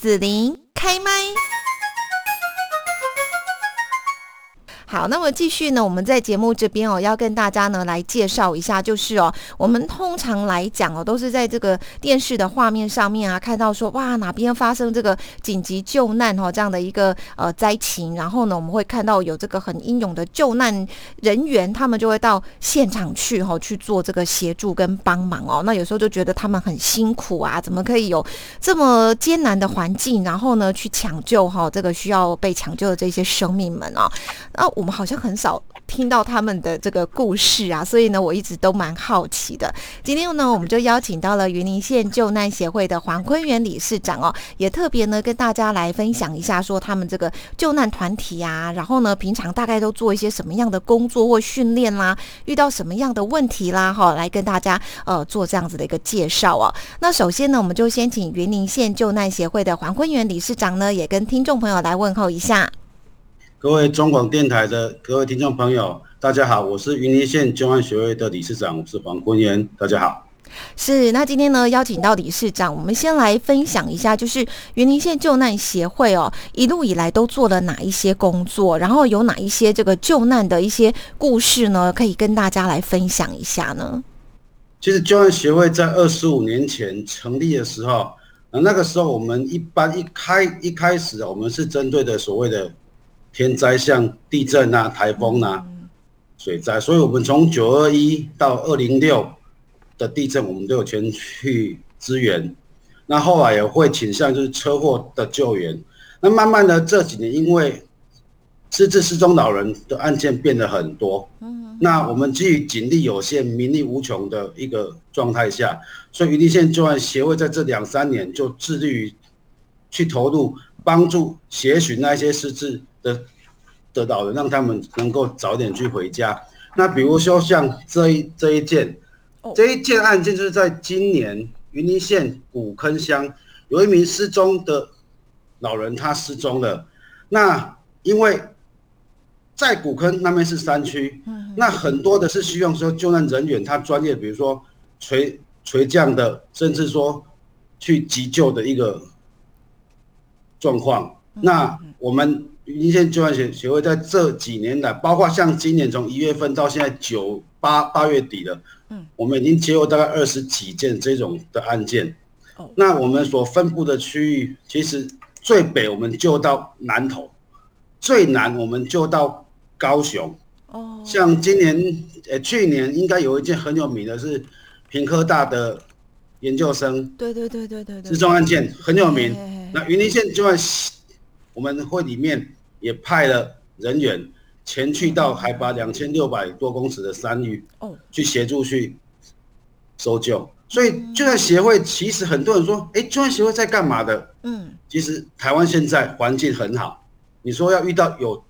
子琳开麦。好，那么继续呢？我们在节目这边哦，要跟大家呢来介绍一下，就是哦，我们通常来讲哦，都是在这个电视的画面上面啊，看到说哇哪边发生这个紧急救难哈这样的一个呃灾情，然后呢，我们会看到有这个很英勇的救难人员，他们就会到现场去哈去做这个协助跟帮忙哦。那有时候就觉得他们很辛苦啊，怎么可以有这么艰难的环境，然后呢去抢救哈这个需要被抢救的这些生命们啊？那我们好像很少听到他们的这个故事啊，所以呢，我一直都蛮好奇的。今天呢，我们就邀请到了云林县救难协会的黄坤元理事长哦，也特别呢跟大家来分享一下，说他们这个救难团体啊，然后呢，平常大概都做一些什么样的工作或训练啦，遇到什么样的问题啦，哈，来跟大家呃做这样子的一个介绍哦。那首先呢，我们就先请云林县救难协会的黄坤元理事长呢，也跟听众朋友来问候一下。各位中广电台的各位听众朋友，大家好，我是云林县救难协会的理事长，我是黄坤元，大家好。是，那今天呢邀请到理事长，我们先来分享一下，就是云林县救难协会哦，一路以来都做了哪一些工作，然后有哪一些这个救难的一些故事呢，可以跟大家来分享一下呢？其实救难协会在二十五年前成立的时候，那个时候我们一般一开一开始，我们是针对的所谓的。天灾像地震啊、台风啊、水灾，所以我们从九二一到二零六的地震，我们都有前去支援。那后来也会倾向就是车祸的救援。那慢慢的这几年，因为失智失踪老人的案件变得很多，嗯那我们基于警力有限、民力无穷的一个状态下，所以云林县救援协会在这两三年就致力于去投入帮助协寻那些失智。的得到的，让他们能够早点去回家。那比如说像这一这一件，这一件案件就是在今年云林县古坑乡有一名失踪的老人，他失踪了。那因为在古坑那边是山区，那很多的是需要说救难人员他专业，比如说垂垂降的，甚至说去急救的一个状况。那我们。云林县救援协协会在这几年来，包括像今年从一月份到现在九八八月底了，嗯，我们已经接获大概二十几件这种的案件。哦，那我们所分布的区域，其实最北我们就到南投，最南我们就到高雄。哦，像今年呃去年应该有一件很有名的是平科大的研究生，对对对对对对，失踪案件很有名。那云林县救援我们会里面。也派了人员前去到海拔两千六百多公尺的山域，哦，去协助去搜救。所以救援协会其实很多人说，哎，救援协会在干嘛的？嗯，其实台湾现在环境很好，你说要遇到有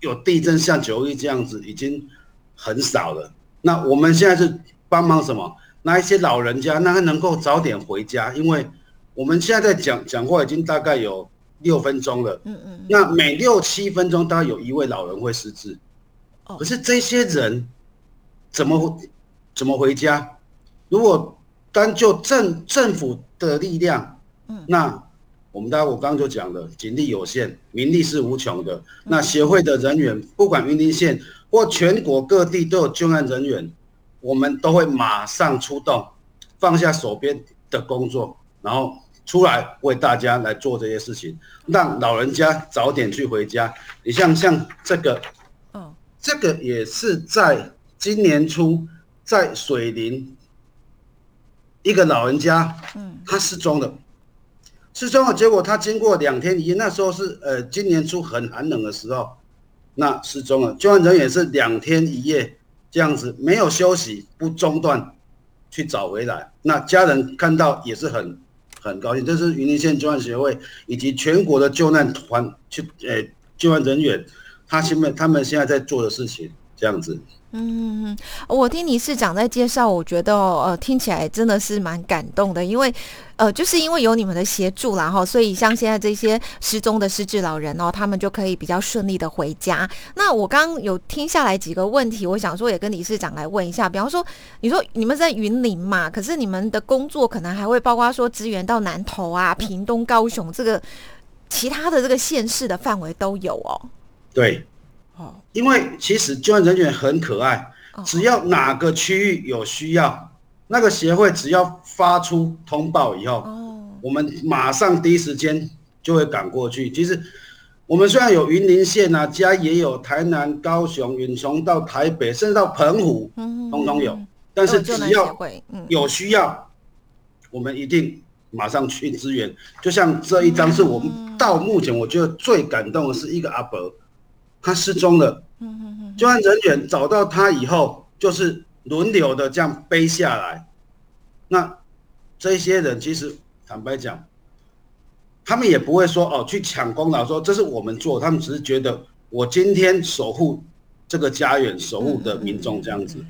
有地震像九一这样子已经很少了。那我们现在是帮忙什么？那一些老人家，那他能够早点回家，因为我们现在在讲讲话已经大概有。六分钟了，嗯嗯，那每六七分钟大概有一位老人会失智，哦，可是这些人怎么怎么回家？如果单就政政府的力量，嗯，那我们大家我刚刚就讲了，警力有限，民力是无穷的。那协会的人员，不管云林县或全国各地都有救援人员，我们都会马上出动，放下手边的工作，然后。出来为大家来做这些事情，让老人家早点去回家。你像像这个，哦，这个也是在今年初在水林一个老人家，嗯，他失踪了，失踪了。结果他经过两天一夜，那时候是呃今年初很寒冷的时候，那失踪了。救援人员是两天一夜这样子没有休息不中断去找回来。那家人看到也是很。很高兴，这是云林县救援协会以及全国的救难团去，呃，救援人员，他现在他们现在在做的事情，这样子。嗯，我听理事长在介绍，我觉得呃听起来真的是蛮感动的，因为呃就是因为有你们的协助啦哈，所以像现在这些失踪的失智老人哦，他们就可以比较顺利的回家。那我刚刚有听下来几个问题，我想说也跟理事长来问一下，比方说你说你们在云林嘛，可是你们的工作可能还会包括说支援到南投啊、屏东、高雄这个其他的这个县市的范围都有哦。对。哦，因为其实救援人员很可爱，只要哪个区域有需要，那个协会只要发出通报以后，哦，我们马上第一时间就会赶过去。其实我们虽然有云林县啊，家也有台南、高雄、远从到台北，甚至到澎湖，嗯，通通有。但是只要有需要，我们一定马上去支援。就像这一张，是我们到目前我觉得最感动的是一个阿伯。他失踪了，嗯嗯嗯，救援人员找到他以后，就是轮流的这样背下来。那这些人其实坦白讲，他们也不会说哦去抢功劳，说这是我们做，他们只是觉得我今天守护这个家园，守护的民众这样子。嗯，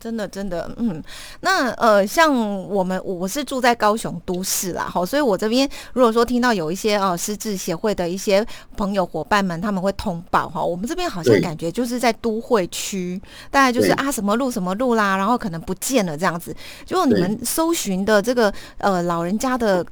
真的，真的，嗯，那呃，像我们我是住在高雄都市啦，好，所以我这边如果说听到有一些哦失智协会的一些朋友伙伴们，他们会通报哈，我们这边好像感觉就是在都会区，大概就是啊什么路什么路啦，然后可能不见了这样子，结果你们搜寻的这个呃老人家的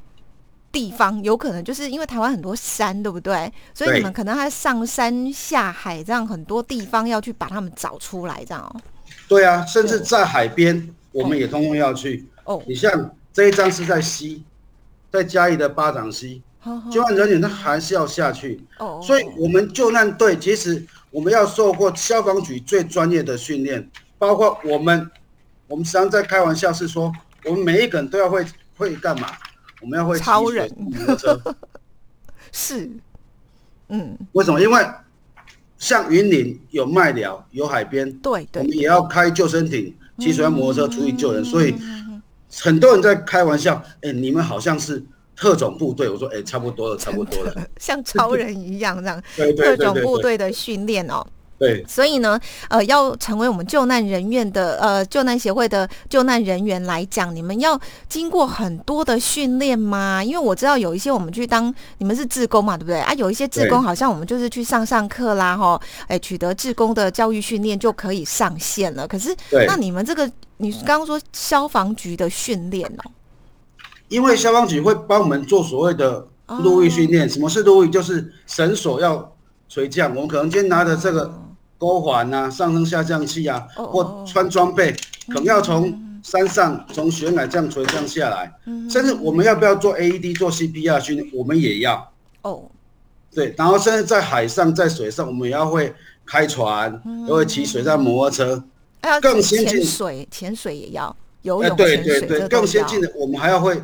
地方，有可能就是因为台湾很多山，对不对？所以你们可能还上山下海，这样很多地方要去把他们找出来，这样哦。对啊，甚至在海边，我们也通通要去。哦，你像这一张是在西，在嘉义的巴掌溪，救援人员他还是要下去。哦，所以我们救难队其实我们要受过消防局最专业的训练，包括我们，我们实际上在开玩笑是说，我们每一个人都要会会干嘛？我们要会超人摩托车。是，嗯，为什么？因为。像云林有麦寮，有海边，对对，我们也要开救生艇、骑水上摩托车出去救人，所以很多人在开玩笑，哎，你们好像是特种部队。我说，哎，差不多了，差不多了，像超人一样这样，特种部队的训练哦。对，所以呢，呃，要成为我们救难人员的呃救难协会的救难人员来讲，你们要经过很多的训练吗？因为我知道有一些我们去当你们是志工嘛，对不对啊？有一些志工好像我们就是去上上课啦，哈，哎，取得志工的教育训练就可以上线了。可是，那你们这个你刚刚说消防局的训练哦，因为消防局会帮我们做所谓的路域训练。什么是路域？就是绳索要垂降，我们可能今天拿的这个。钩环啊，上升下降器啊，或穿装备，可能要从山上从悬崖这样垂降下来，甚至我们要不要做 AED 做 CPR 训练，我们也要。哦，对，然后甚至在海上在水上，我们也要会开船，都会骑水上摩托车，更先进。水潜水也要游泳对对对，更先进的我们还要会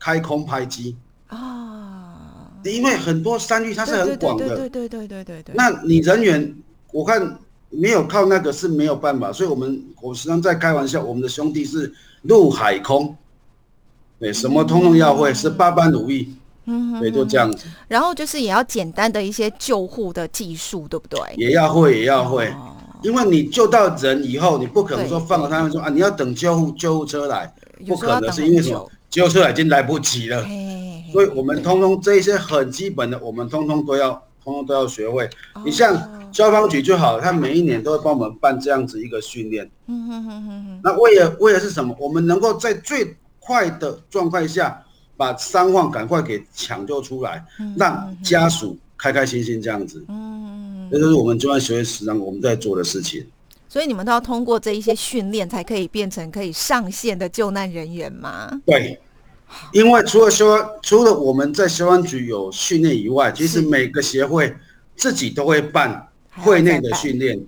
开空拍机。啊，因为很多山域它是很广的，对对对对对对，那你人员。我看没有靠那个是没有办法，所以我们我时常在开玩笑，我们的兄弟是陆海空，对，什么通通要会，是八般武艺，嗯，对，就这样子。然后就是也要简单的一些救护的技术，对不对？也要会，也要会，因为你救到人以后，你不可能说放了他们说啊，你要等救护救护车来，不可能是因为什么？救护车已经来不及了，所以我们通通这些很基本的，我们通通都要，通通都要学会。你像。消防局就好，他每一年都会帮我们办这样子一个训练。嗯哼哼哼那为了为了是什么？我们能够在最快的状态下把伤患赶快给抢救出来，让家属开开心心这样子。嗯，这就是我们救援协会时常我们在做的事情。所以你们都要通过这一些训练，才可以变成可以上线的救难人员吗？对，因为除了消除了我们在消防局有训练以外，其实每个协会自己都会办。会内的训练，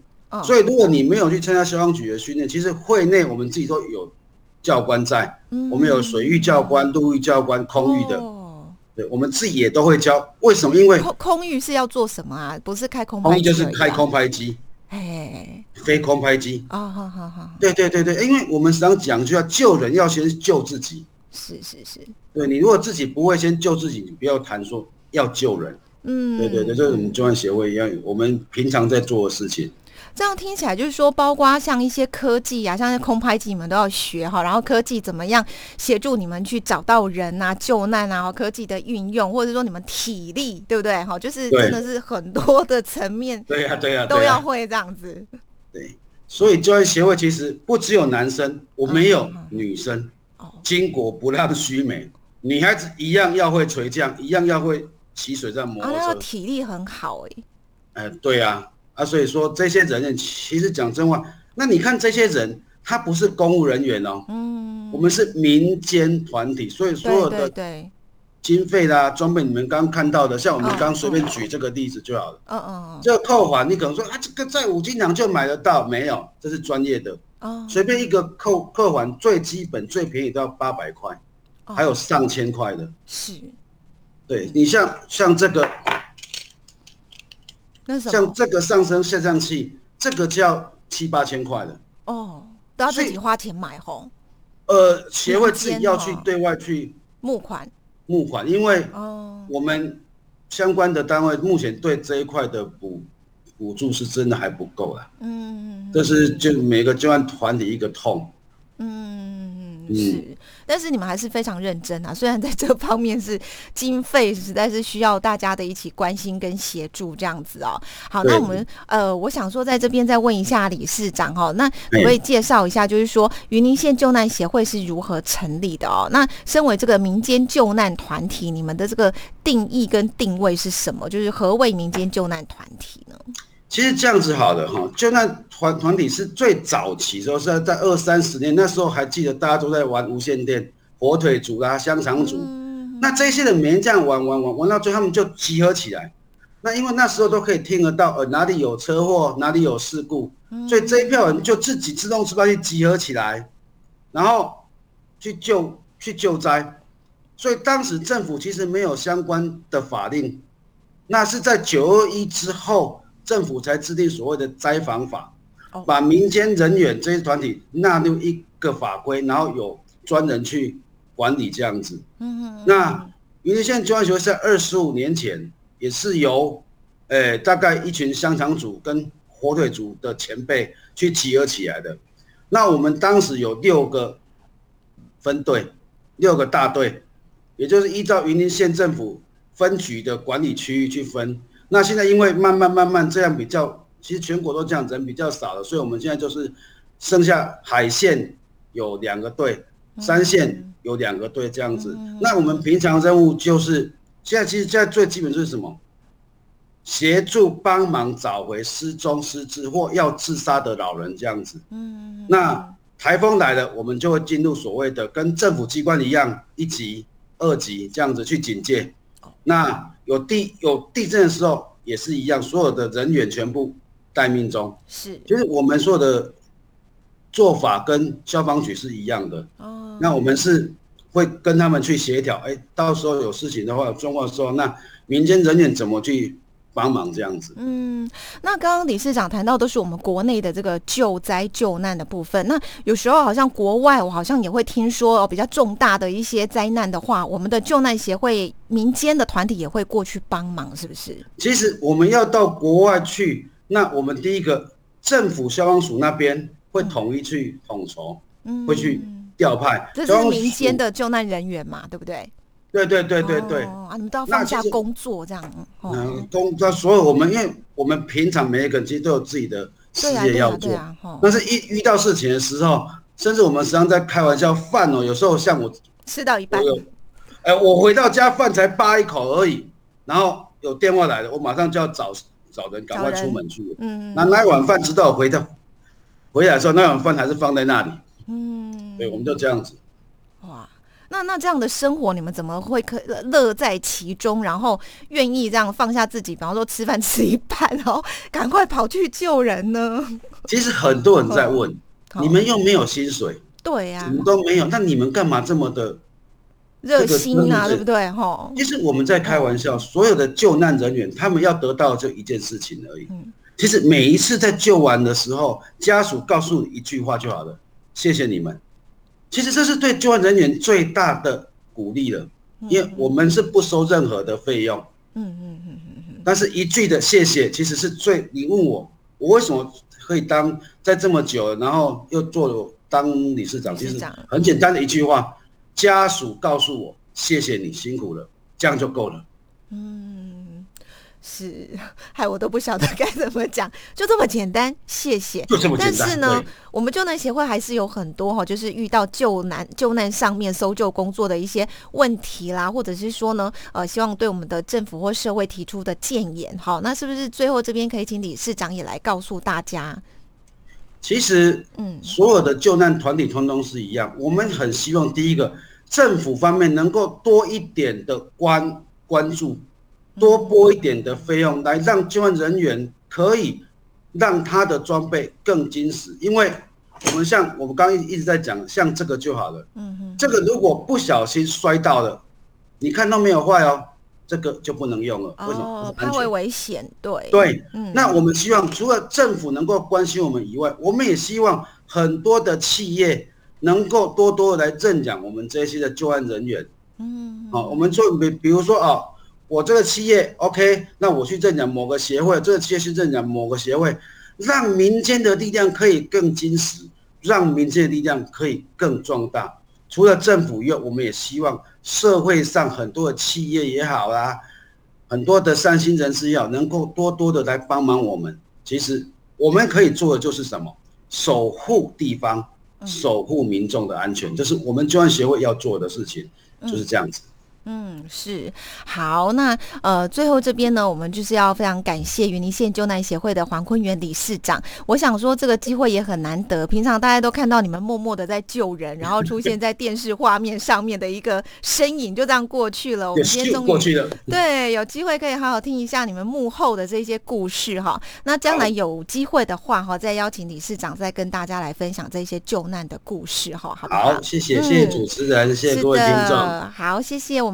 所以如果你没有去参加消防局的训练，其实会内我们自己都有教官在，我们有水域教官、陆域教官、空域的，对，我们自己也都会教。为什么？因为空空域是要做什么啊？不是开空，空域就是开空拍机，哎，飞空拍机。啊，好好好，对对对对，因为我们时常讲就要救人，要先救自己，是是是，对你如果自己不会先救自己，你不要谈说要救人。嗯，对对对，这是我们中央协会一样，我们平常在做的事情。这样听起来就是说，包括像一些科技啊，像是空拍机，你们都要学哈。然后科技怎么样协助你们去找到人啊、救难啊？科技的运用，或者说你们体力，对不对？哈，就是真的是很多的层面，对呀，对呀，都要会这样子。对，所以救援协会其实不只有男生，我们有女生。哦，巾帼不让须眉，女孩子一样要会垂降，一样要会骑水上摩托车，体力很好哎。哎，对啊，啊，所以说这些人其实讲真话，那你看这些人，他不是公务人员哦，嗯，我们是民间团体，所以所有的对经费啦、装备，你们刚看到的，像我们刚随便举这个例子就好了，嗯嗯嗯，这个扣环你可能说啊，这个在五金厂就买得到，没有，这是专业的，哦，随便一个扣扣环最基本最便宜都要八百块，还有上千块的，是，对你像像这个。像这个上升下降器，这个就要七八千块的哦，都要自己花钱买吼。呃，协会自己要去对外去募款，募款，因为哦，我们相关的单位目前对这一块的补补助是真的还不够啊。嗯，这是就每个救援团体一个痛。嗯，是。但是你们还是非常认真啊！虽然在这方面是经费实在是需要大家的一起关心跟协助这样子哦。好，那我们呃，我想说在这边再问一下理事长哈，那可不可以介绍一下，就是说云林县救难协会是如何成立的哦？那身为这个民间救难团体，你们的这个定义跟定位是什么？就是何谓民间救难团体呢？其实这样子好的哈，就那团团体是最早期时候是在二三十年，那时候还记得大家都在玩无线电、火腿族啊、香肠族，那这些人每天这样玩玩玩玩到最后，他们就集合起来。那因为那时候都可以听得到，呃，哪里有车祸，哪里有事故，所以这一票人就自己自动自发去集合起来，然后去救去救灾。所以当时政府其实没有相关的法令，那是在九二一之后。政府才制定所谓的灾防法，把民间人员这些团体纳入一个法规，然后有专人去管理这样子。嗯那云林县救援协会在二十五年前也是由，诶大概一群香肠组跟火腿组的前辈去集合起来的。那我们当时有六个分队，六个大队，也就是依照云林县政府分局的管理区域去分。那现在因为慢慢慢慢这样比较，其实全国都这样，人比较少了，所以我们现在就是剩下海线有两个队，三线有两个队这样子。那我们平常任务就是现在其实现在最基本就是什么？协助帮忙找回失踪失智或要自杀的老人这样子。嗯。那台风来了，我们就会进入所谓的跟政府机关一样一级、二级这样子去警戒。那有地有地震的时候也是一样，所有的人员全部待命中。是，就是我们所有的做法跟消防局是一样的。哦。那我们是会跟他们去协调，哎，到时候有事情的话，状况的时候，那民间人员怎么去？帮忙这样子，嗯，那刚刚理事长谈到都是我们国内的这个救灾救难的部分。那有时候好像国外，我好像也会听说哦比较重大的一些灾难的话，我们的救难协会民间的团体也会过去帮忙，是不是？其实我们要到国外去，那我们第一个政府消防署那边会统一去统筹，嗯，会去调派，这是民间的救难人员嘛，对不对？对对对对对，啊，你们都要放下工作这样。嗯，工作所以我们，因为我们平常每一个人其实都有自己的事业要做，但是一遇到事情的时候，甚至我们时常在开玩笑，饭哦，有时候像我吃到一半，哎，我回到家饭才扒一口而已，然后有电话来了，我马上就要找找人赶快出门去。嗯，那那一碗饭直到我回到回来的时候，那碗饭还是放在那里。嗯，对，我们就这样子。哇。那那这样的生活，你们怎么会可乐在其中，然后愿意这样放下自己，比方说吃饭 吃一半，然后赶快跑去救人呢？其实很多人在问，你们又没有薪水，对呀，什么都没有，那你们干嘛这么的热心啊？对不对？哈，其实我们在开玩笑，所有的救难人员，他们要得到就一件事情而已。嗯其实每一次在救完的时候，家属告诉你一句话就好了：谢谢你们。其实这是对救援人员最大的鼓励了，因为我们是不收任何的费用。嗯嗯嗯嗯嗯。但是一句的谢谢，其实是最你问我，我为什么可以当在这么久，然后又做了当理事长，其实很简单的一句话，家属告诉我谢谢你辛苦了，这样就够了。嗯，是，害我都不晓得 该怎么讲，就这么简单，谢谢。就这么简单但是呢，我们救难协会还是有很多哈，就是遇到救难救难上面搜救工作的一些问题啦，或者是说呢，呃，希望对我们的政府或社会提出的建言。好，那是不是最后这边可以请理事长也来告诉大家？其实嗯所有的救难团体通通是一样，我们很希望第一个政府方面能够多一点的关关注，多拨一点的费用来让救援人员可以让他的装备更精实，因为我们像我们刚刚一直在讲，像这个就好了，嗯哼，这个如果不小心摔到了，你看到没有坏哦，这个就不能用了，为什么？哦，不是安全。怕会危险，对，对，嗯，那我们希望除了政府能够关心我们以外，我们也希望很多的企业能够多多的来认养我们这些的救援人员。嗯，好、我们做比比如说啊，我这个企业 OK，那我去认奖某个协会，这个企业去认奖某个协会，让民间的力量可以更坚实，让民间的力量可以更壮大。除了政府以外，我们也希望社会上很多的企业也好啦，很多的善心人士也好，能够多多的来帮忙我们。其实我们可以做的就是什么？守护地方，守护民众的安全，这是我们救援协会要做的事情，就是这样子。嗯，是好，那呃，最后这边呢，我们就是要非常感谢云林县救难协会的黄坤元理事长。我想说，这个机会也很难得，平常大家都看到你们默默的在救人，然后出现在电视画面上面的一个身影，就这样过去了。我们今天终于过去了。对，有机会可以好好听一下你们幕后的这些故事哈。那将来有机会的话哈，再邀请理事长再跟大家来分享这些救难的故事哈，好不好？好，谢谢，谢谢嗯主持人，谢谢是各位听众，的，好，谢谢我们